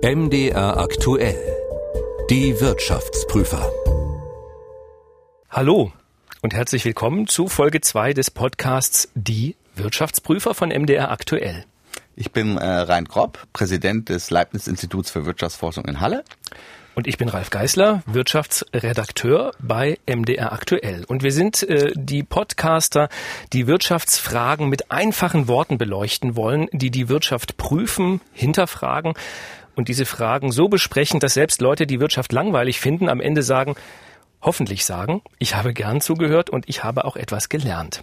MDR aktuell. Die Wirtschaftsprüfer. Hallo und herzlich willkommen zu Folge 2 des Podcasts Die Wirtschaftsprüfer von MDR aktuell. Ich bin äh, Rein Kropp, Präsident des Leibniz-Instituts für Wirtschaftsforschung in Halle. Und ich bin Ralf Geißler, Wirtschaftsredakteur bei MDR Aktuell. Und wir sind äh, die Podcaster, die Wirtschaftsfragen mit einfachen Worten beleuchten wollen, die die Wirtschaft prüfen, hinterfragen und diese Fragen so besprechen, dass selbst Leute, die Wirtschaft langweilig finden, am Ende sagen, hoffentlich sagen, ich habe gern zugehört und ich habe auch etwas gelernt.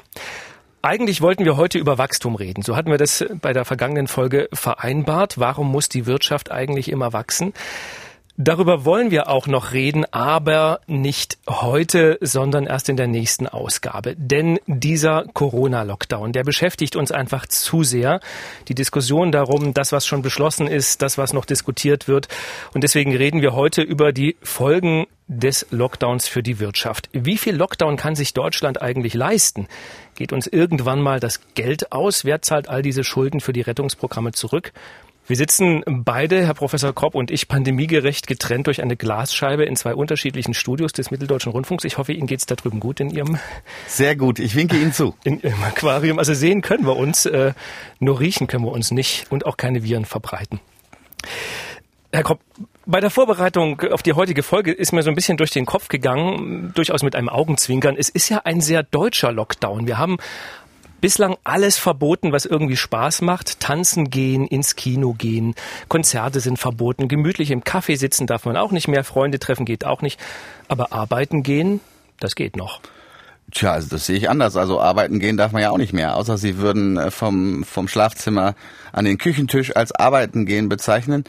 Eigentlich wollten wir heute über Wachstum reden. So hatten wir das bei der vergangenen Folge vereinbart. Warum muss die Wirtschaft eigentlich immer wachsen? Darüber wollen wir auch noch reden, aber nicht heute, sondern erst in der nächsten Ausgabe. Denn dieser Corona-Lockdown, der beschäftigt uns einfach zu sehr. Die Diskussion darum, das, was schon beschlossen ist, das, was noch diskutiert wird. Und deswegen reden wir heute über die Folgen des Lockdowns für die Wirtschaft. Wie viel Lockdown kann sich Deutschland eigentlich leisten? Geht uns irgendwann mal das Geld aus? Wer zahlt all diese Schulden für die Rettungsprogramme zurück? Wir sitzen beide, Herr Professor Kropp und ich, pandemiegerecht getrennt durch eine Glasscheibe in zwei unterschiedlichen Studios des Mitteldeutschen Rundfunks. Ich hoffe, Ihnen geht's da drüben gut in Ihrem... Sehr gut, ich winke Ihnen zu. In Ihrem Aquarium. Also sehen können wir uns, äh, nur riechen können wir uns nicht und auch keine Viren verbreiten. Herr Kropp, bei der Vorbereitung auf die heutige Folge ist mir so ein bisschen durch den Kopf gegangen, durchaus mit einem Augenzwinkern. Es ist ja ein sehr deutscher Lockdown. Wir haben bislang alles verboten, was irgendwie Spaß macht. Tanzen gehen, ins Kino gehen, Konzerte sind verboten, gemütlich im Kaffee sitzen darf man auch nicht mehr, Freunde treffen geht auch nicht. Aber arbeiten gehen, das geht noch. Tja, also das sehe ich anders. Also arbeiten gehen darf man ja auch nicht mehr, außer sie würden äh, vom, vom Schlafzimmer an den Küchentisch als arbeiten gehen bezeichnen.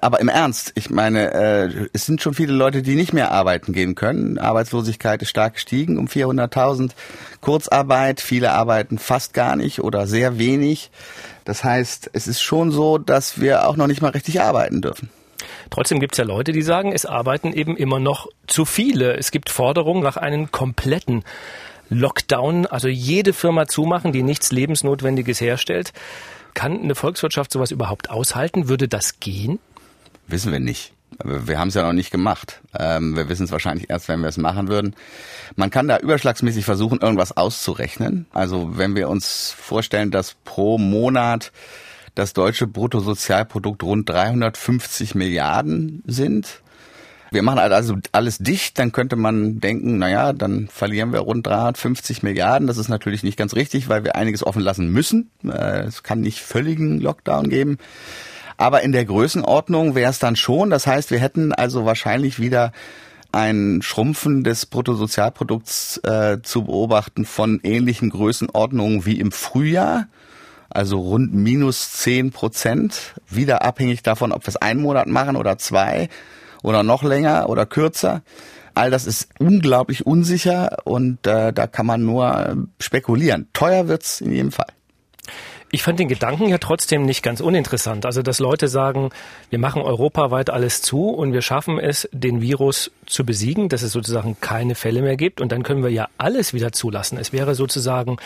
Aber im Ernst, ich meine, äh, es sind schon viele Leute, die nicht mehr arbeiten gehen können. Arbeitslosigkeit ist stark gestiegen um 400.000. Kurzarbeit, viele arbeiten fast gar nicht oder sehr wenig. Das heißt, es ist schon so, dass wir auch noch nicht mal richtig arbeiten dürfen. Trotzdem gibt es ja Leute, die sagen, es arbeiten eben immer noch zu viele. Es gibt Forderungen nach einem kompletten Lockdown, also jede Firma zumachen, die nichts Lebensnotwendiges herstellt. Kann eine Volkswirtschaft sowas überhaupt aushalten? Würde das gehen? Wissen wir nicht. Wir haben es ja noch nicht gemacht. Ähm, wir wissen es wahrscheinlich erst, wenn wir es machen würden. Man kann da überschlagsmäßig versuchen, irgendwas auszurechnen. Also wenn wir uns vorstellen, dass pro Monat das deutsche Bruttosozialprodukt rund 350 Milliarden sind. Wir machen also alles dicht, dann könnte man denken, naja, dann verlieren wir rund 350 Milliarden. Das ist natürlich nicht ganz richtig, weil wir einiges offen lassen müssen. Äh, es kann nicht völligen Lockdown geben. Aber in der Größenordnung wäre es dann schon. Das heißt, wir hätten also wahrscheinlich wieder ein Schrumpfen des Bruttosozialprodukts äh, zu beobachten von ähnlichen Größenordnungen wie im Frühjahr also rund minus zehn Prozent, wieder abhängig davon, ob wir es einen Monat machen oder zwei oder noch länger oder kürzer. All das ist unglaublich unsicher und äh, da kann man nur spekulieren. Teuer wird's in jedem Fall. Ich fand den Gedanken ja trotzdem nicht ganz uninteressant. Also, dass Leute sagen, wir machen europaweit alles zu und wir schaffen es, den Virus zu besiegen, dass es sozusagen keine Fälle mehr gibt und dann können wir ja alles wieder zulassen. Es wäre sozusagen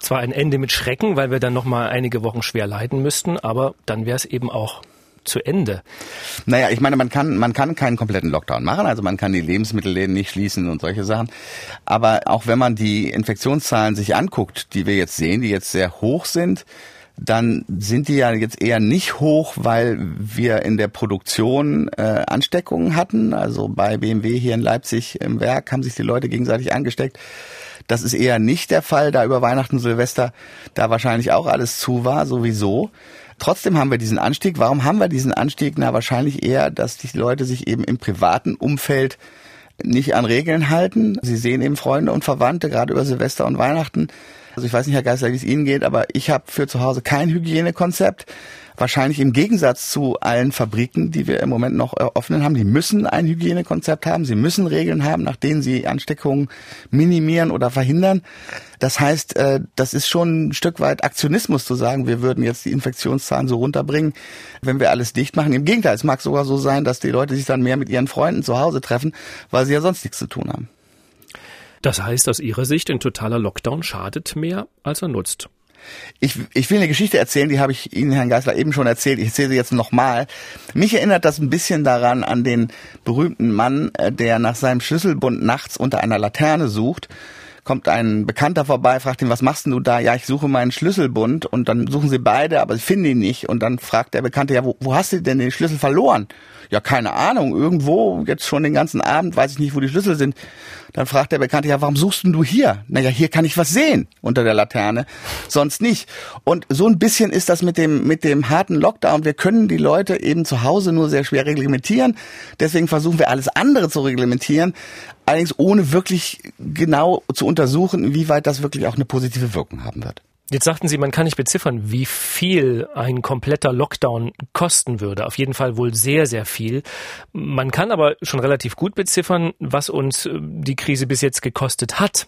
zwar ein Ende mit Schrecken, weil wir dann noch mal einige Wochen schwer leiden müssten, aber dann wäre es eben auch zu Ende. Naja, ich meine, man kann, man kann keinen kompletten Lockdown machen, also man kann die Lebensmittelläden nicht schließen und solche Sachen. Aber auch wenn man die Infektionszahlen sich anguckt, die wir jetzt sehen, die jetzt sehr hoch sind, dann sind die ja jetzt eher nicht hoch, weil wir in der Produktion äh, Ansteckungen hatten. Also bei BMW hier in Leipzig im Werk haben sich die Leute gegenseitig angesteckt. Das ist eher nicht der Fall, da über Weihnachten, Silvester da wahrscheinlich auch alles zu war, sowieso. Trotzdem haben wir diesen Anstieg. Warum haben wir diesen Anstieg? Na, wahrscheinlich eher, dass die Leute sich eben im privaten Umfeld nicht an Regeln halten. Sie sehen eben Freunde und Verwandte, gerade über Silvester und Weihnachten. Also ich weiß nicht, Herr Geister, wie es Ihnen geht, aber ich habe für zu Hause kein Hygienekonzept wahrscheinlich im Gegensatz zu allen Fabriken, die wir im Moment noch öffnen haben, die müssen ein Hygienekonzept haben, sie müssen Regeln haben, nach denen sie Ansteckungen minimieren oder verhindern. Das heißt, äh, das ist schon ein Stück weit Aktionismus zu sagen, wir würden jetzt die Infektionszahlen so runterbringen, wenn wir alles dicht machen. Im Gegenteil, es mag sogar so sein, dass die Leute sich dann mehr mit ihren Freunden zu Hause treffen, weil sie ja sonst nichts zu tun haben. Das heißt aus Ihrer Sicht, ein totaler Lockdown schadet mehr, als er nutzt. Ich, ich will eine Geschichte erzählen, die habe ich Ihnen, Herrn Geisler, eben schon erzählt. Ich erzähle sie jetzt nochmal. Mich erinnert das ein bisschen daran an den berühmten Mann, äh, der nach seinem Schlüsselbund nachts unter einer Laterne sucht kommt ein Bekannter vorbei, fragt ihn, was machst du da? Ja, ich suche meinen Schlüsselbund und dann suchen sie beide, aber sie finden ihn nicht und dann fragt der Bekannte, ja, wo, wo hast du denn den Schlüssel verloren? Ja, keine Ahnung, irgendwo, jetzt schon den ganzen Abend, weiß ich nicht, wo die Schlüssel sind. Dann fragt der Bekannte, ja, warum suchst denn du hier? Naja, hier kann ich was sehen unter der Laterne, sonst nicht. Und so ein bisschen ist das mit dem, mit dem harten Lockdown. Wir können die Leute eben zu Hause nur sehr schwer reglementieren. Deswegen versuchen wir alles andere zu reglementieren allerdings ohne wirklich genau zu untersuchen, inwieweit das wirklich auch eine positive Wirkung haben wird. Jetzt sagten Sie, man kann nicht beziffern, wie viel ein kompletter Lockdown kosten würde. Auf jeden Fall wohl sehr, sehr viel. Man kann aber schon relativ gut beziffern, was uns äh, die Krise bis jetzt gekostet hat.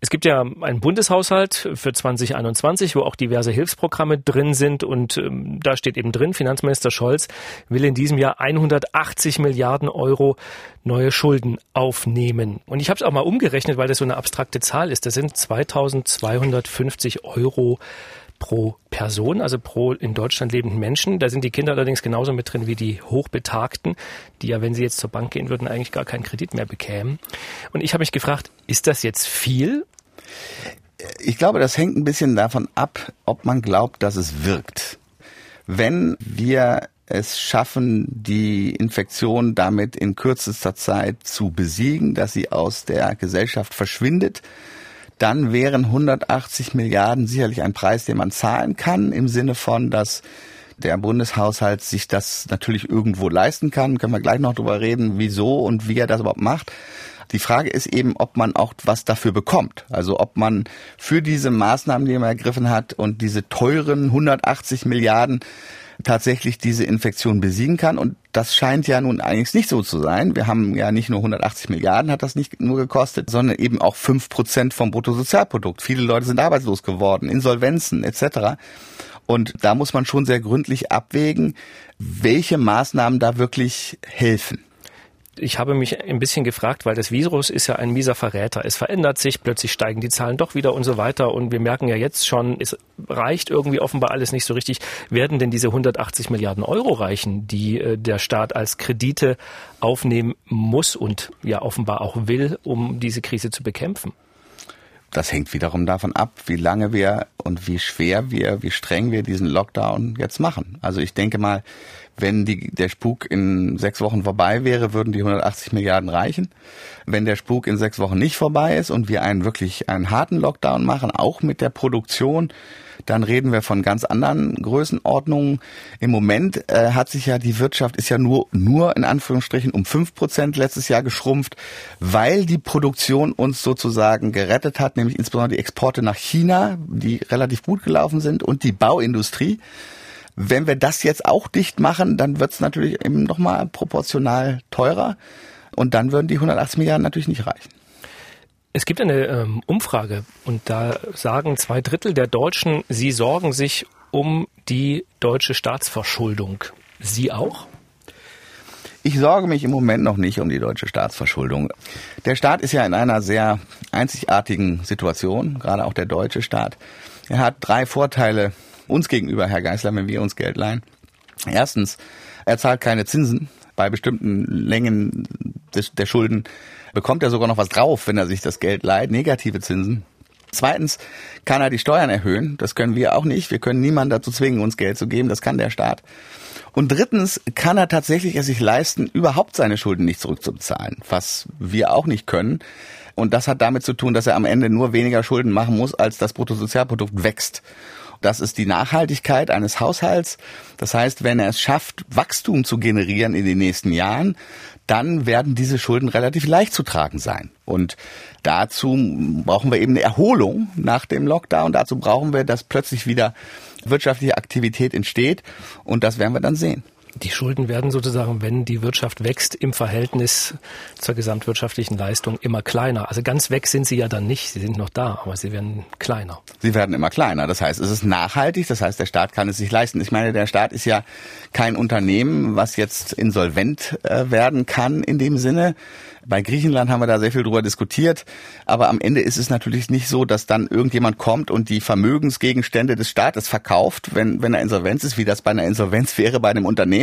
Es gibt ja einen Bundeshaushalt für 2021, wo auch diverse Hilfsprogramme drin sind und ähm, da steht eben drin, Finanzminister Scholz will in diesem Jahr 180 Milliarden Euro neue Schulden aufnehmen. Und ich habe es auch mal umgerechnet, weil das so eine abstrakte Zahl ist. Das sind 2250 Euro pro Person, also pro in Deutschland lebenden Menschen. Da sind die Kinder allerdings genauso mit drin wie die Hochbetagten, die ja, wenn sie jetzt zur Bank gehen würden, eigentlich gar keinen Kredit mehr bekämen. Und ich habe mich gefragt, ist das jetzt viel ich glaube, das hängt ein bisschen davon ab, ob man glaubt, dass es wirkt. Wenn wir es schaffen, die Infektion damit in kürzester Zeit zu besiegen, dass sie aus der Gesellschaft verschwindet, dann wären 180 Milliarden sicherlich ein Preis, den man zahlen kann, im Sinne von, dass der Bundeshaushalt sich das natürlich irgendwo leisten kann. Können wir gleich noch drüber reden, wieso und wie er das überhaupt macht. Die Frage ist eben, ob man auch was dafür bekommt. Also ob man für diese Maßnahmen, die man ergriffen hat und diese teuren 180 Milliarden tatsächlich diese Infektion besiegen kann. Und das scheint ja nun eigentlich nicht so zu sein. Wir haben ja nicht nur 180 Milliarden hat das nicht nur gekostet, sondern eben auch fünf Prozent vom Bruttosozialprodukt. Viele Leute sind arbeitslos geworden, Insolvenzen etc. Und da muss man schon sehr gründlich abwägen, welche Maßnahmen da wirklich helfen ich habe mich ein bisschen gefragt, weil das Virus ist ja ein mieser Verräter. Es verändert sich, plötzlich steigen die Zahlen doch wieder und so weiter. Und wir merken ja jetzt schon, es reicht irgendwie offenbar alles nicht so richtig. Werden denn diese 180 Milliarden Euro reichen, die äh, der Staat als Kredite aufnehmen muss und ja offenbar auch will, um diese Krise zu bekämpfen? Das hängt wiederum davon ab, wie lange wir und wie schwer wir, wie streng wir diesen Lockdown jetzt machen. Also ich denke mal, wenn die, der Spuk in sechs Wochen vorbei wäre, würden die 180 Milliarden reichen. Wenn der Spuk in sechs Wochen nicht vorbei ist und wir einen wirklich einen harten Lockdown machen, auch mit der Produktion, dann reden wir von ganz anderen Größenordnungen. Im Moment äh, hat sich ja die Wirtschaft ist ja nur nur in Anführungsstrichen um fünf Prozent letztes Jahr geschrumpft, weil die Produktion uns sozusagen gerettet hat, nämlich insbesondere die Exporte nach China, die relativ gut gelaufen sind und die Bauindustrie. Wenn wir das jetzt auch dicht machen, dann wird es natürlich eben nochmal proportional teurer. Und dann würden die 180 Milliarden natürlich nicht reichen. Es gibt eine ähm, Umfrage und da sagen zwei Drittel der Deutschen, sie sorgen sich um die deutsche Staatsverschuldung. Sie auch? Ich sorge mich im Moment noch nicht um die deutsche Staatsverschuldung. Der Staat ist ja in einer sehr einzigartigen Situation, gerade auch der deutsche Staat. Er hat drei Vorteile uns gegenüber, Herr Geisler, wenn wir uns Geld leihen. Erstens, er zahlt keine Zinsen. Bei bestimmten Längen des, der Schulden bekommt er sogar noch was drauf, wenn er sich das Geld leiht, negative Zinsen. Zweitens kann er die Steuern erhöhen. Das können wir auch nicht. Wir können niemanden dazu zwingen, uns Geld zu geben. Das kann der Staat. Und drittens kann er tatsächlich es sich leisten, überhaupt seine Schulden nicht zurückzubezahlen, was wir auch nicht können. Und das hat damit zu tun, dass er am Ende nur weniger Schulden machen muss, als das Bruttosozialprodukt wächst. Das ist die Nachhaltigkeit eines Haushalts. Das heißt, wenn er es schafft, Wachstum zu generieren in den nächsten Jahren, dann werden diese Schulden relativ leicht zu tragen sein. Und dazu brauchen wir eben eine Erholung nach dem Lockdown. Dazu brauchen wir, dass plötzlich wieder wirtschaftliche Aktivität entsteht. Und das werden wir dann sehen. Die Schulden werden sozusagen, wenn die Wirtschaft wächst, im Verhältnis zur gesamtwirtschaftlichen Leistung immer kleiner. Also ganz weg sind sie ja dann nicht. Sie sind noch da, aber sie werden kleiner. Sie werden immer kleiner. Das heißt, es ist nachhaltig. Das heißt, der Staat kann es sich leisten. Ich meine, der Staat ist ja kein Unternehmen, was jetzt insolvent äh, werden kann in dem Sinne. Bei Griechenland haben wir da sehr viel drüber diskutiert. Aber am Ende ist es natürlich nicht so, dass dann irgendjemand kommt und die Vermögensgegenstände des Staates verkauft, wenn, wenn er Insolvenz ist, wie das bei einer Insolvenz wäre bei einem Unternehmen.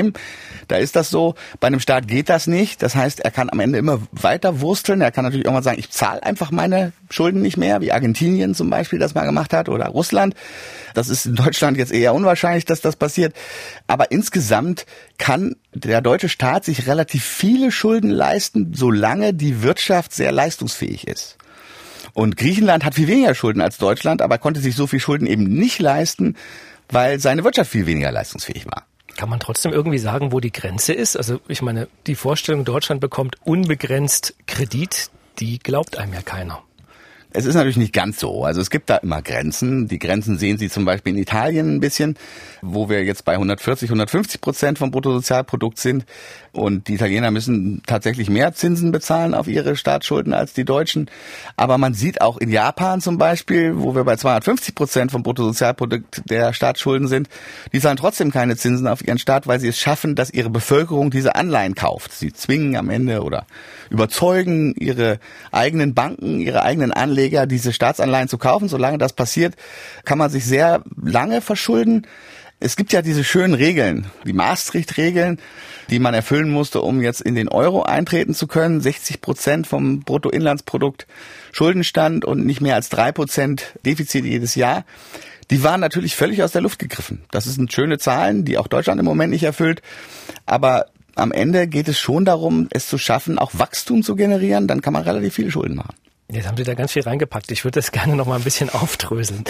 Da ist das so. Bei einem Staat geht das nicht. Das heißt, er kann am Ende immer weiter wursteln. Er kann natürlich irgendwann sagen, ich zahle einfach meine Schulden nicht mehr, wie Argentinien zum Beispiel das mal gemacht hat oder Russland. Das ist in Deutschland jetzt eher unwahrscheinlich, dass das passiert. Aber insgesamt kann der deutsche Staat sich relativ viele Schulden leisten, solange die Wirtschaft sehr leistungsfähig ist. Und Griechenland hat viel weniger Schulden als Deutschland, aber konnte sich so viel Schulden eben nicht leisten, weil seine Wirtschaft viel weniger leistungsfähig war. Kann man trotzdem irgendwie sagen, wo die Grenze ist? Also ich meine, die Vorstellung, Deutschland bekommt unbegrenzt Kredit, die glaubt einem ja keiner. Es ist natürlich nicht ganz so. Also es gibt da immer Grenzen. Die Grenzen sehen Sie zum Beispiel in Italien ein bisschen, wo wir jetzt bei 140, 150 Prozent vom Bruttosozialprodukt sind. Und die Italiener müssen tatsächlich mehr Zinsen bezahlen auf ihre Staatsschulden als die Deutschen. Aber man sieht auch in Japan zum Beispiel, wo wir bei 250 Prozent vom Bruttosozialprodukt der Staatsschulden sind, die zahlen trotzdem keine Zinsen auf ihren Staat, weil sie es schaffen, dass ihre Bevölkerung diese Anleihen kauft. Sie zwingen am Ende oder überzeugen ihre eigenen Banken, ihre eigenen Anleger, diese Staatsanleihen zu kaufen. Solange das passiert, kann man sich sehr lange verschulden. Es gibt ja diese schönen Regeln, die Maastricht-Regeln, die man erfüllen musste, um jetzt in den Euro eintreten zu können. 60 Prozent vom Bruttoinlandsprodukt Schuldenstand und nicht mehr als drei Prozent Defizit jedes Jahr. Die waren natürlich völlig aus der Luft gegriffen. Das sind schöne Zahlen, die auch Deutschland im Moment nicht erfüllt. Aber am Ende geht es schon darum, es zu schaffen, auch Wachstum zu generieren. Dann kann man relativ viele Schulden machen. Jetzt haben Sie da ganz viel reingepackt. Ich würde das gerne noch mal ein bisschen aufdröseln.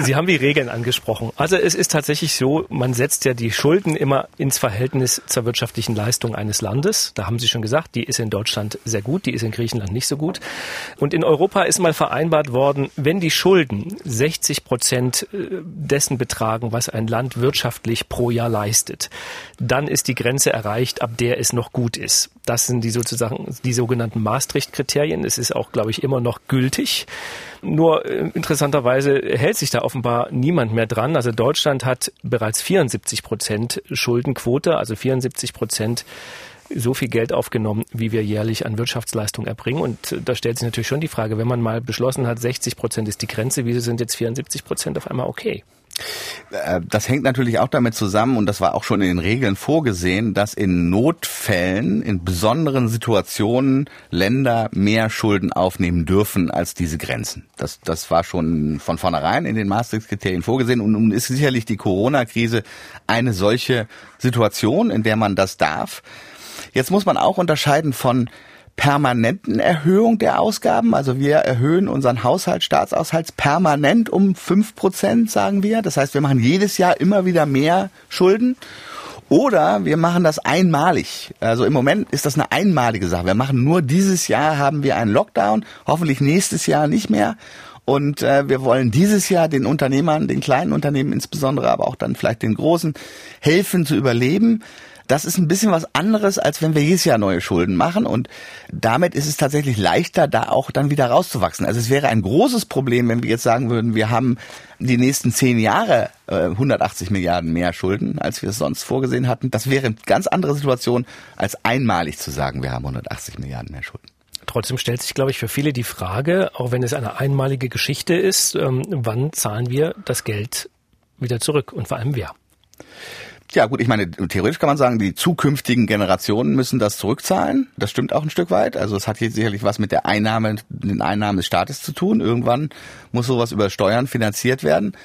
Sie haben die Regeln angesprochen. Also es ist tatsächlich so, man setzt ja die Schulden immer ins Verhältnis zur wirtschaftlichen Leistung eines Landes. Da haben Sie schon gesagt, die ist in Deutschland sehr gut, die ist in Griechenland nicht so gut. Und in Europa ist mal vereinbart worden, wenn die Schulden 60 Prozent äh, dessen betragen, was ein Land wirtschaftlich pro Jahr leistet, dann ist die Grenze erreicht, ab der es noch gut ist. Das sind die sozusagen die sogenannten Maastricht-Kriterien. Es ist auch, glaube ich, immer noch gültig. Nur äh, interessanterweise hält sich da offenbar niemand mehr dran. Also Deutschland hat bereits 74 Prozent Schuldenquote, also 74 Prozent so viel Geld aufgenommen, wie wir jährlich an Wirtschaftsleistung erbringen. Und da stellt sich natürlich schon die Frage, wenn man mal beschlossen hat, 60 Prozent ist die Grenze, wieso sind jetzt 74 Prozent auf einmal okay? Äh, das hängt natürlich auch damit zusammen, und das war auch schon in den Regeln vorgesehen, dass in Notfällen, in besonderen Situationen Länder mehr Schulden aufnehmen dürfen als diese Grenzen. Das, das war schon von vornherein in den Maastricht-Kriterien vorgesehen und nun ist sicherlich die Corona-Krise eine solche Situation, in der man das darf. Jetzt muss man auch unterscheiden von permanenten Erhöhung der Ausgaben. Also wir erhöhen unseren Haushalt, Staatshaushalts permanent um fünf Prozent, sagen wir. Das heißt, wir machen jedes Jahr immer wieder mehr Schulden. Oder wir machen das einmalig. Also im Moment ist das eine einmalige Sache. Wir machen nur dieses Jahr haben wir einen Lockdown, hoffentlich nächstes Jahr nicht mehr. Und äh, wir wollen dieses Jahr den Unternehmern, den kleinen Unternehmen insbesondere, aber auch dann vielleicht den großen, helfen zu überleben. Das ist ein bisschen was anderes, als wenn wir jedes Jahr neue Schulden machen. Und damit ist es tatsächlich leichter, da auch dann wieder rauszuwachsen. Also es wäre ein großes Problem, wenn wir jetzt sagen würden, wir haben die nächsten zehn Jahre äh, 180 Milliarden mehr Schulden, als wir es sonst vorgesehen hatten. Das wäre eine ganz andere Situation, als einmalig zu sagen, wir haben 180 Milliarden mehr Schulden. Trotzdem stellt sich, glaube ich, für viele die Frage, auch wenn es eine einmalige Geschichte ist, ähm, wann zahlen wir das Geld wieder zurück und vor allem wer? Ja gut, ich meine, theoretisch kann man sagen, die zukünftigen Generationen müssen das zurückzahlen. Das stimmt auch ein Stück weit. Also es hat hier sicherlich was mit der Einnahme, den Einnahmen des Staates zu tun. Irgendwann muss sowas über Steuern finanziert werden.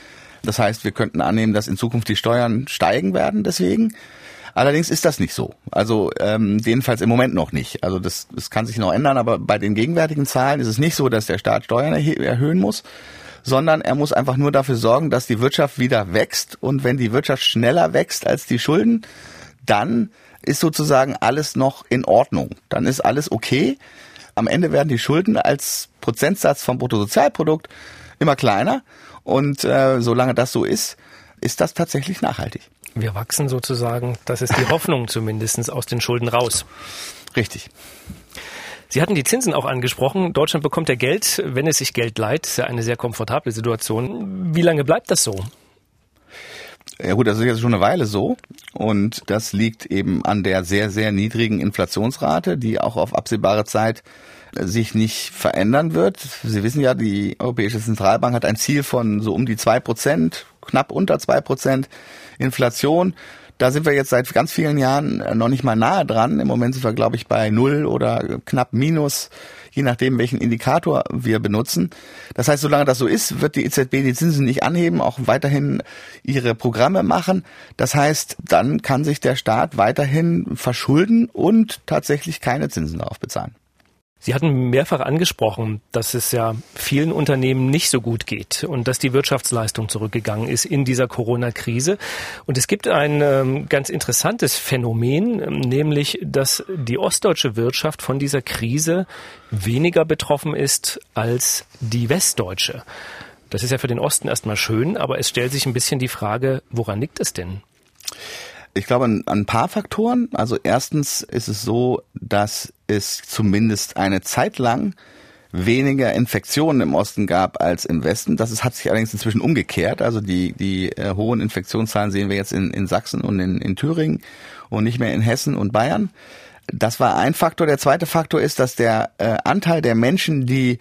Das heißt, wir könnten annehmen, dass in Zukunft die Steuern steigen werden deswegen. Allerdings ist das nicht so. Also ähm, jedenfalls im Moment noch nicht. Also das, das kann sich noch ändern, aber bei den gegenwärtigen Zahlen ist es nicht so, dass der Staat Steuern erhöhen muss, sondern er muss einfach nur dafür sorgen, dass die Wirtschaft wieder wächst. Und wenn die Wirtschaft schneller wächst als die Schulden, dann ist sozusagen alles noch in Ordnung. Dann ist alles okay. Am Ende werden die Schulden als Prozentsatz vom Bruttosozialprodukt immer kleiner. Und äh, solange das so ist, ist das tatsächlich nachhaltig. Wir wachsen sozusagen, das ist die Hoffnung zumindest, aus den Schulden raus. Richtig. Sie hatten die Zinsen auch angesprochen. Deutschland bekommt ja Geld, wenn es sich Geld leiht. Das ist ja eine sehr komfortable Situation. Wie lange bleibt das so? Ja gut, das ist jetzt schon eine Weile so. Und das liegt eben an der sehr, sehr niedrigen Inflationsrate, die auch auf absehbare Zeit sich nicht verändern wird. Sie wissen ja, die Europäische Zentralbank hat ein Ziel von so um die zwei Prozent, knapp unter zwei Prozent Inflation. Da sind wir jetzt seit ganz vielen Jahren noch nicht mal nahe dran. Im Moment sind wir, glaube ich, bei null oder knapp minus, je nachdem, welchen Indikator wir benutzen. Das heißt, solange das so ist, wird die EZB die Zinsen nicht anheben, auch weiterhin ihre Programme machen. Das heißt, dann kann sich der Staat weiterhin verschulden und tatsächlich keine Zinsen darauf bezahlen. Sie hatten mehrfach angesprochen, dass es ja vielen Unternehmen nicht so gut geht und dass die Wirtschaftsleistung zurückgegangen ist in dieser Corona-Krise. Und es gibt ein ähm, ganz interessantes Phänomen, nämlich, dass die ostdeutsche Wirtschaft von dieser Krise weniger betroffen ist als die westdeutsche. Das ist ja für den Osten erstmal schön, aber es stellt sich ein bisschen die Frage, woran liegt es denn? Ich glaube an ein paar Faktoren. Also erstens ist es so, dass es zumindest eine Zeit lang weniger Infektionen im Osten gab als im Westen. Das ist, hat sich allerdings inzwischen umgekehrt. Also die, die äh, hohen Infektionszahlen sehen wir jetzt in, in Sachsen und in, in Thüringen und nicht mehr in Hessen und Bayern. Das war ein Faktor. Der zweite Faktor ist, dass der äh, Anteil der Menschen, die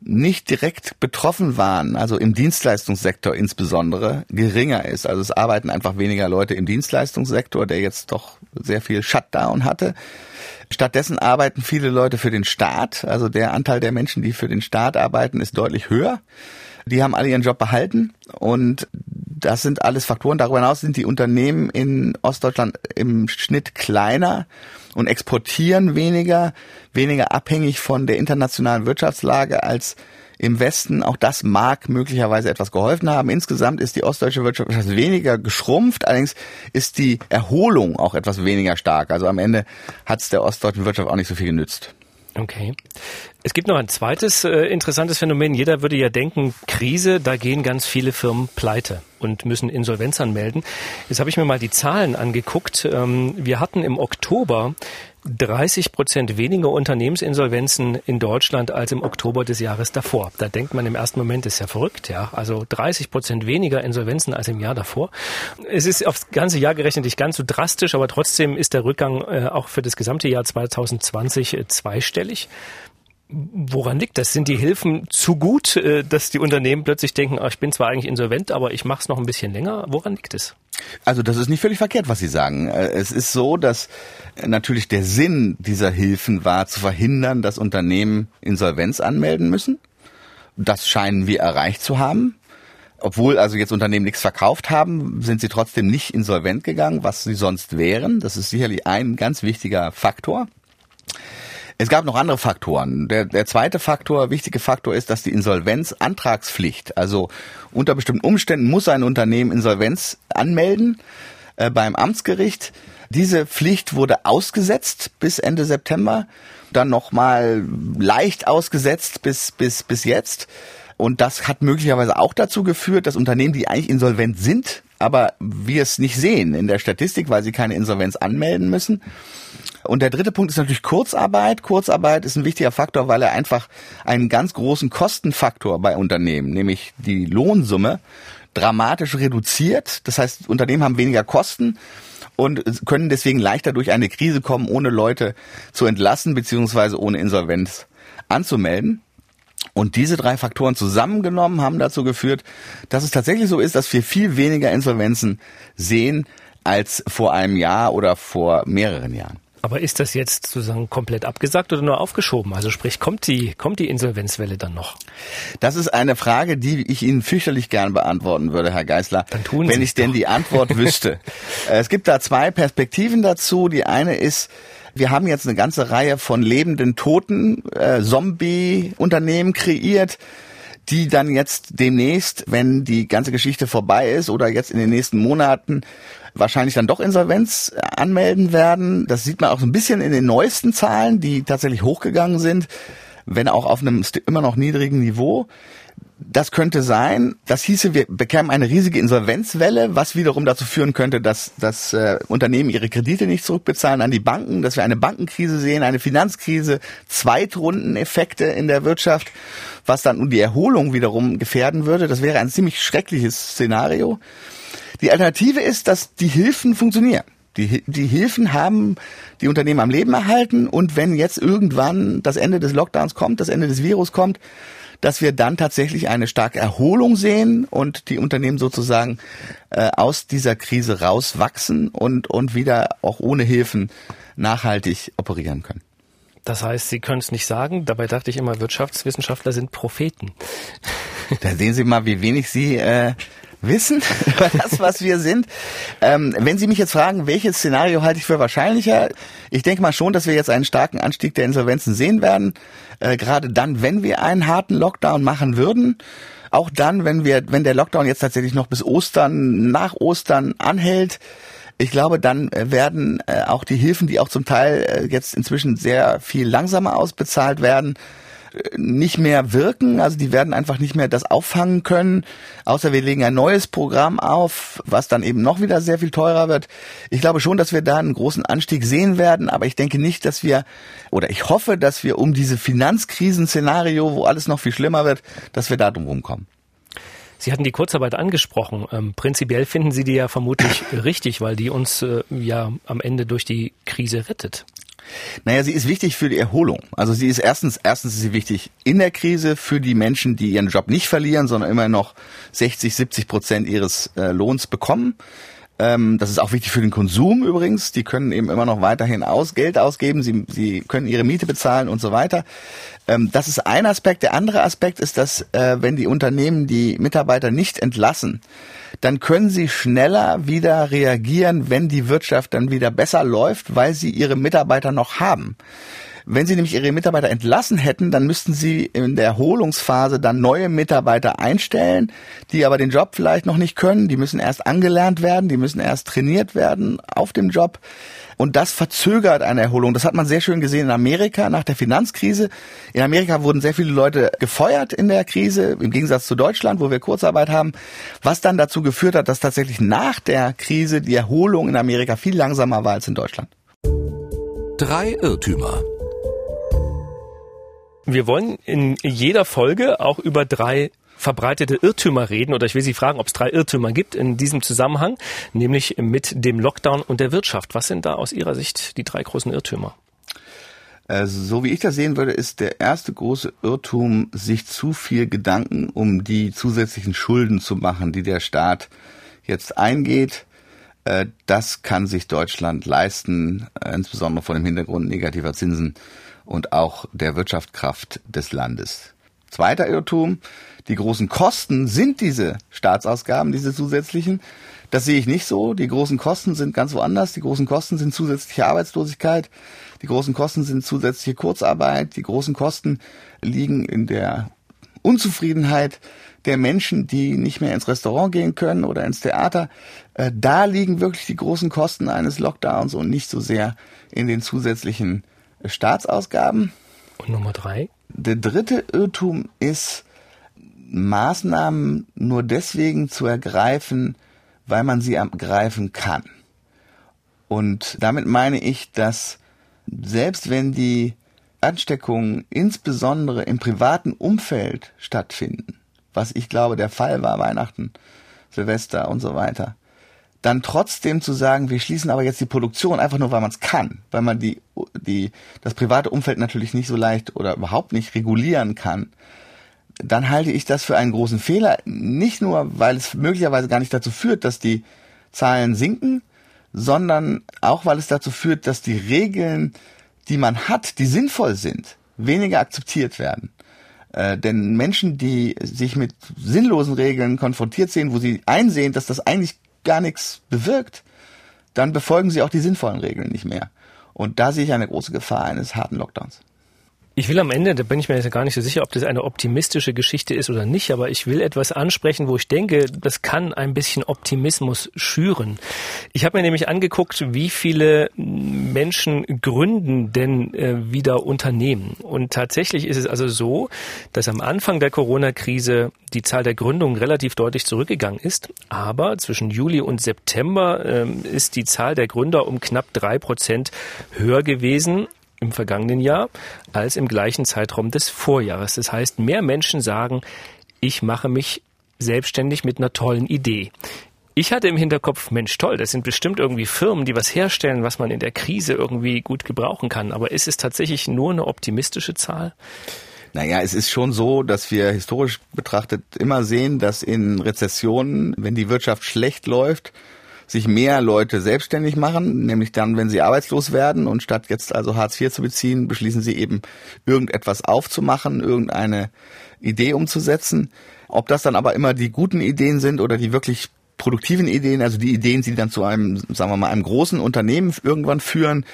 nicht direkt betroffen waren, also im Dienstleistungssektor insbesondere, geringer ist. Also es arbeiten einfach weniger Leute im Dienstleistungssektor, der jetzt doch sehr viel Shutdown hatte. Stattdessen arbeiten viele Leute für den Staat. Also der Anteil der Menschen, die für den Staat arbeiten, ist deutlich höher. Die haben alle ihren Job behalten und das sind alles Faktoren. Darüber hinaus sind die Unternehmen in Ostdeutschland im Schnitt kleiner und exportieren weniger, weniger abhängig von der internationalen Wirtschaftslage als im Westen. Auch das mag möglicherweise etwas geholfen haben. Insgesamt ist die ostdeutsche Wirtschaft etwas weniger geschrumpft. Allerdings ist die Erholung auch etwas weniger stark. Also am Ende hat es der ostdeutschen Wirtschaft auch nicht so viel genützt. Okay. Es gibt noch ein zweites äh, interessantes Phänomen. Jeder würde ja denken, Krise, da gehen ganz viele Firmen pleite und müssen Insolvenz anmelden. Jetzt habe ich mir mal die Zahlen angeguckt. Ähm, wir hatten im Oktober 30 Prozent weniger Unternehmensinsolvenzen in Deutschland als im Oktober des Jahres davor. Da denkt man im ersten Moment, ist ja verrückt, ja. Also 30 Prozent weniger Insolvenzen als im Jahr davor. Es ist aufs ganze Jahr gerechnet nicht ganz so drastisch, aber trotzdem ist der Rückgang äh, auch für das gesamte Jahr 2020 äh, zweistellig. Woran liegt das? Sind die Hilfen zu gut, äh, dass die Unternehmen plötzlich denken, ah, ich bin zwar eigentlich insolvent, aber ich mache es noch ein bisschen länger? Woran liegt es? Also das ist nicht völlig verkehrt, was Sie sagen. Äh, es ist so, dass natürlich der Sinn dieser Hilfen war, zu verhindern, dass Unternehmen Insolvenz anmelden müssen. Das scheinen wir erreicht zu haben. Obwohl also jetzt Unternehmen nichts verkauft haben, sind sie trotzdem nicht insolvent gegangen, was sie sonst wären. Das ist sicherlich ein ganz wichtiger Faktor. Es gab noch andere Faktoren. Der, der zweite Faktor, wichtige Faktor ist, dass die Insolvenzantragspflicht, also unter bestimmten Umständen muss ein Unternehmen Insolvenz anmelden äh, beim Amtsgericht. Diese Pflicht wurde ausgesetzt bis Ende September, dann nochmal leicht ausgesetzt bis, bis, bis jetzt. Und das hat möglicherweise auch dazu geführt, dass Unternehmen, die eigentlich insolvent sind, aber wir es nicht sehen in der Statistik, weil sie keine Insolvenz anmelden müssen. Und der dritte Punkt ist natürlich Kurzarbeit. Kurzarbeit ist ein wichtiger Faktor, weil er einfach einen ganz großen Kostenfaktor bei Unternehmen, nämlich die Lohnsumme, dramatisch reduziert. Das heißt, Unternehmen haben weniger Kosten und können deswegen leichter durch eine Krise kommen, ohne Leute zu entlassen beziehungsweise ohne Insolvenz anzumelden. Und diese drei Faktoren zusammengenommen haben dazu geführt, dass es tatsächlich so ist, dass wir viel weniger Insolvenzen sehen als vor einem Jahr oder vor mehreren Jahren. Aber ist das jetzt sozusagen komplett abgesagt oder nur aufgeschoben? Also sprich, kommt die, kommt die Insolvenzwelle dann noch? Das ist eine Frage, die ich Ihnen fürchterlich gern beantworten würde, Herr Geisler. Dann tun wenn Sie ich denn die Antwort wüsste. Äh, es gibt da zwei Perspektiven dazu. Die eine ist, wir haben jetzt eine ganze Reihe von lebenden Toten, äh, Zombie-Unternehmen kreiert, die dann jetzt demnächst, wenn die ganze Geschichte vorbei ist oder jetzt in den nächsten Monaten wahrscheinlich dann doch Insolvenz äh, anmelden werden. Das sieht man auch so ein bisschen in den neuesten Zahlen, die tatsächlich hochgegangen sind, wenn auch auf einem immer noch niedrigen Niveau. Das könnte sein. Das hieße, wir bekämen eine riesige Insolvenzwelle, was wiederum dazu führen könnte, dass, dass äh, Unternehmen ihre Kredite nicht zurückbezahlen an die Banken, dass wir eine Bankenkrise sehen, eine Finanzkrise, Zweitrundeneffekte in der Wirtschaft, was dann die Erholung wiederum gefährden würde. Das wäre ein ziemlich schreckliches Szenario. Die Alternative ist, dass die Hilfen funktionieren. Die, die Hilfen haben die Unternehmen am Leben erhalten und wenn jetzt irgendwann das Ende des Lockdowns kommt, das Ende des Virus kommt, dass wir dann tatsächlich eine starke Erholung sehen und die Unternehmen sozusagen äh, aus dieser Krise rauswachsen und, und wieder auch ohne Hilfen nachhaltig operieren können. Das heißt, Sie können es nicht sagen. Dabei dachte ich immer, Wirtschaftswissenschaftler sind Propheten. Da sehen Sie mal, wie wenig Sie äh, wissen über das, was wir sind. Ähm, wenn Sie mich jetzt fragen, welches Szenario halte ich für wahrscheinlicher, ich denke mal schon, dass wir jetzt einen starken Anstieg der Insolvenzen sehen werden. Äh, gerade dann, wenn wir einen harten Lockdown machen würden. Auch dann, wenn wir, wenn der Lockdown jetzt tatsächlich noch bis Ostern, nach Ostern anhält, ich glaube, dann äh, werden äh, auch die Hilfen, die auch zum Teil äh, jetzt inzwischen sehr viel langsamer ausbezahlt werden, nicht mehr wirken. Also die werden einfach nicht mehr das auffangen können. Außer wir legen ein neues Programm auf, was dann eben noch wieder sehr viel teurer wird. Ich glaube schon, dass wir da einen großen Anstieg sehen werden, aber ich denke nicht, dass wir, oder ich hoffe, dass wir um diese Finanzkrisenszenario, wo alles noch viel schlimmer wird, dass wir da drum rumkommen. Sie hatten die Kurzarbeit angesprochen. Ähm, prinzipiell finden Sie die ja vermutlich richtig, weil die uns äh, ja am Ende durch die Krise rettet. Naja, sie ist wichtig für die Erholung. Also sie ist erstens, erstens ist sie wichtig in der Krise für die Menschen, die ihren Job nicht verlieren, sondern immer noch 60, 70 Prozent ihres äh, Lohns bekommen. Ähm, das ist auch wichtig für den Konsum übrigens. Die können eben immer noch weiterhin aus Geld ausgeben. Sie, sie können ihre Miete bezahlen und so weiter. Ähm, das ist ein Aspekt. Der andere Aspekt ist, dass äh, wenn die Unternehmen die Mitarbeiter nicht entlassen, dann können sie schneller wieder reagieren, wenn die Wirtschaft dann wieder besser läuft, weil sie ihre Mitarbeiter noch haben. Wenn Sie nämlich Ihre Mitarbeiter entlassen hätten, dann müssten Sie in der Erholungsphase dann neue Mitarbeiter einstellen, die aber den Job vielleicht noch nicht können. Die müssen erst angelernt werden, die müssen erst trainiert werden auf dem Job. Und das verzögert eine Erholung. Das hat man sehr schön gesehen in Amerika nach der Finanzkrise. In Amerika wurden sehr viele Leute gefeuert in der Krise, im Gegensatz zu Deutschland, wo wir Kurzarbeit haben, was dann dazu geführt hat, dass tatsächlich nach der Krise die Erholung in Amerika viel langsamer war als in Deutschland. Drei Irrtümer. Wir wollen in jeder Folge auch über drei verbreitete Irrtümer reden oder ich will Sie fragen, ob es drei Irrtümer gibt in diesem Zusammenhang, nämlich mit dem Lockdown und der Wirtschaft. Was sind da aus Ihrer Sicht die drei großen Irrtümer? Also, so wie ich das sehen würde, ist der erste große Irrtum, sich zu viel Gedanken um die zusätzlichen Schulden zu machen, die der Staat jetzt eingeht. Äh, das kann sich Deutschland leisten, äh, insbesondere vor dem Hintergrund negativer Zinsen und auch der Wirtschaftskraft des Landes. Zweiter Irrtum, die großen Kosten sind diese Staatsausgaben, diese zusätzlichen. Das sehe ich nicht so. Die großen Kosten sind ganz woanders. Die großen Kosten sind zusätzliche Arbeitslosigkeit. Die großen Kosten sind zusätzliche Kurzarbeit. Die großen Kosten liegen in der Unzufriedenheit der Menschen, die nicht mehr ins Restaurant gehen können oder ins Theater. Äh, da liegen wirklich die großen Kosten eines Lockdowns und nicht so sehr in den zusätzlichen Staatsausgaben. Und Nummer drei? Der dritte Irrtum ist, Maßnahmen nur deswegen zu ergreifen, weil man sie ergreifen kann. Und damit meine ich, dass selbst wenn die Ansteckungen insbesondere im privaten Umfeld stattfinden, was ich glaube der Fall war Weihnachten, Silvester und so weiter, dann trotzdem zu sagen, wir schließen aber jetzt die Produktion einfach nur, weil man es kann, weil man die, die, das private Umfeld natürlich nicht so leicht oder überhaupt nicht regulieren kann, dann halte ich das für einen großen Fehler. Nicht nur, weil es möglicherweise gar nicht dazu führt, dass die Zahlen sinken, sondern auch, weil es dazu führt, dass die Regeln, die man hat, die sinnvoll sind, weniger akzeptiert werden. Äh, denn Menschen, die sich mit sinnlosen Regeln konfrontiert sehen, wo sie einsehen, dass das eigentlich gar nichts bewirkt, dann befolgen sie auch die sinnvollen Regeln nicht mehr. Und da sehe ich eine große Gefahr eines harten Lockdowns. Ich will am Ende, da bin ich mir jetzt gar nicht so sicher, ob das eine optimistische Geschichte ist oder nicht, aber ich will etwas ansprechen, wo ich denke, das kann ein bisschen Optimismus schüren. Ich habe mir nämlich angeguckt, wie viele Menschen gründen denn äh, wieder Unternehmen. Und tatsächlich ist es also so, dass am Anfang der Corona-Krise die Zahl der Gründungen relativ deutlich zurückgegangen ist. Aber zwischen Juli und September äh, ist die Zahl der Gründer um knapp drei Prozent höher gewesen im vergangenen Jahr als im gleichen Zeitraum des Vorjahres. Das heißt, mehr Menschen sagen, ich mache mich selbstständig mit einer tollen Idee. Ich hatte im Hinterkopf, Mensch, toll, das sind bestimmt irgendwie Firmen, die was herstellen, was man in der Krise irgendwie gut gebrauchen kann. Aber ist es tatsächlich nur eine optimistische Zahl? Naja, es ist schon so, dass wir historisch betrachtet immer sehen, dass in Rezessionen, wenn die Wirtschaft schlecht läuft, sich mehr Leute selbstständig machen, nämlich dann, wenn sie arbeitslos werden und statt jetzt also Hartz IV zu beziehen, beschließen sie eben irgendetwas aufzumachen, irgendeine Idee umzusetzen. Ob das dann aber immer die guten Ideen sind oder die wirklich produktiven Ideen, also die Ideen, die dann zu einem, sagen wir mal, einem großen Unternehmen irgendwann führen,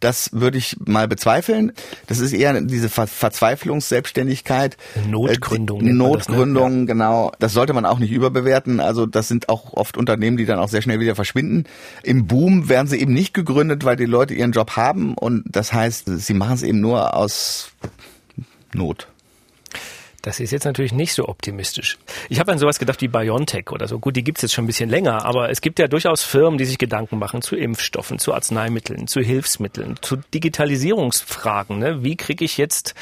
das würde ich mal bezweifeln. Das ist eher diese Ver Verzweiflungsselbstständigkeit. Notgründung. Äh, Notgründung, das, ne? genau. Das sollte man auch nicht überbewerten. Also das sind auch oft Unternehmen, die dann auch sehr schnell wieder verschwinden. Im Boom werden sie eben nicht gegründet, weil die Leute ihren Job haben und das heißt, sie machen es eben nur aus Not. Das ist jetzt natürlich nicht so optimistisch. Ich habe an sowas gedacht wie BioNTech oder so. Gut, die gibt's jetzt schon ein bisschen länger, aber es gibt ja durchaus Firmen, die sich Gedanken machen zu Impfstoffen, zu Arzneimitteln, zu Hilfsmitteln, zu Digitalisierungsfragen. Ne? Wie kriege ich jetzt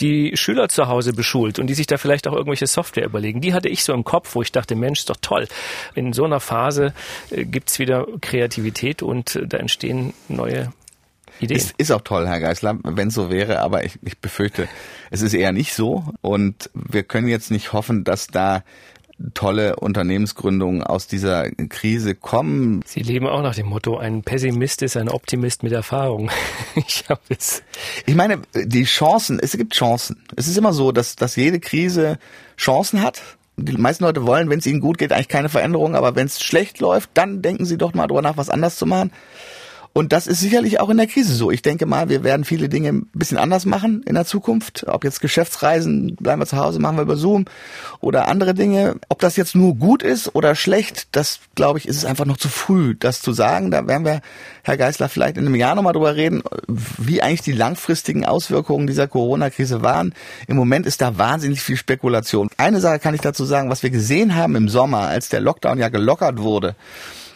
die Schüler zu Hause beschult und die sich da vielleicht auch irgendwelche Software überlegen. Die hatte ich so im Kopf, wo ich dachte, Mensch, ist doch toll. In so einer Phase äh, gibt's wieder Kreativität und äh, da entstehen neue Ideen. Ist, ist auch toll, Herr Geisler, wenn so wäre, aber ich, ich befürchte, es ist eher nicht so. Und wir können jetzt nicht hoffen, dass da tolle Unternehmensgründungen aus dieser Krise kommen. Sie leben auch nach dem Motto, ein Pessimist ist ein Optimist mit Erfahrung. ich habe es. Ich meine, die Chancen, es gibt Chancen. Es ist immer so, dass, dass jede Krise Chancen hat. Die meisten Leute wollen, wenn es ihnen gut geht, eigentlich keine Veränderung, aber wenn es schlecht läuft, dann denken sie doch mal drüber nach, was anders zu machen. Und das ist sicherlich auch in der Krise so. Ich denke mal, wir werden viele Dinge ein bisschen anders machen in der Zukunft. Ob jetzt Geschäftsreisen, bleiben wir zu Hause, machen wir über Zoom oder andere Dinge. Ob das jetzt nur gut ist oder schlecht, das glaube ich, ist es einfach noch zu früh, das zu sagen. Da werden wir, Herr Geisler, vielleicht in einem Jahr nochmal drüber reden, wie eigentlich die langfristigen Auswirkungen dieser Corona-Krise waren. Im Moment ist da wahnsinnig viel Spekulation. Eine Sache kann ich dazu sagen, was wir gesehen haben im Sommer, als der Lockdown ja gelockert wurde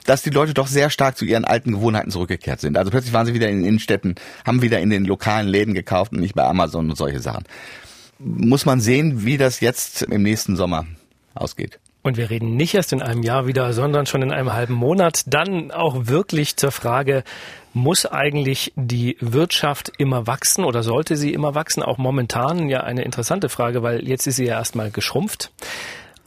dass die Leute doch sehr stark zu ihren alten Gewohnheiten zurückgekehrt sind. Also plötzlich waren sie wieder in den Innenstädten, haben wieder in den lokalen Läden gekauft und nicht bei Amazon und solche Sachen. Muss man sehen, wie das jetzt im nächsten Sommer ausgeht. Und wir reden nicht erst in einem Jahr wieder, sondern schon in einem halben Monat. Dann auch wirklich zur Frage, muss eigentlich die Wirtschaft immer wachsen oder sollte sie immer wachsen? Auch momentan ja eine interessante Frage, weil jetzt ist sie ja erstmal geschrumpft.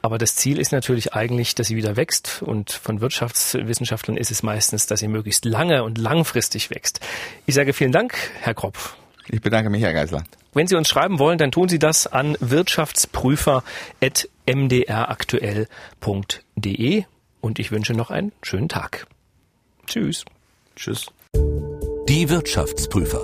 Aber das Ziel ist natürlich eigentlich, dass sie wieder wächst. Und von Wirtschaftswissenschaftlern ist es meistens, dass sie möglichst lange und langfristig wächst. Ich sage vielen Dank, Herr Kropf. Ich bedanke mich, Herr Geisler. Wenn Sie uns schreiben wollen, dann tun Sie das an wirtschaftsprüfer.mdraktuell.de. Und ich wünsche noch einen schönen Tag. Tschüss. Tschüss. Die Wirtschaftsprüfer.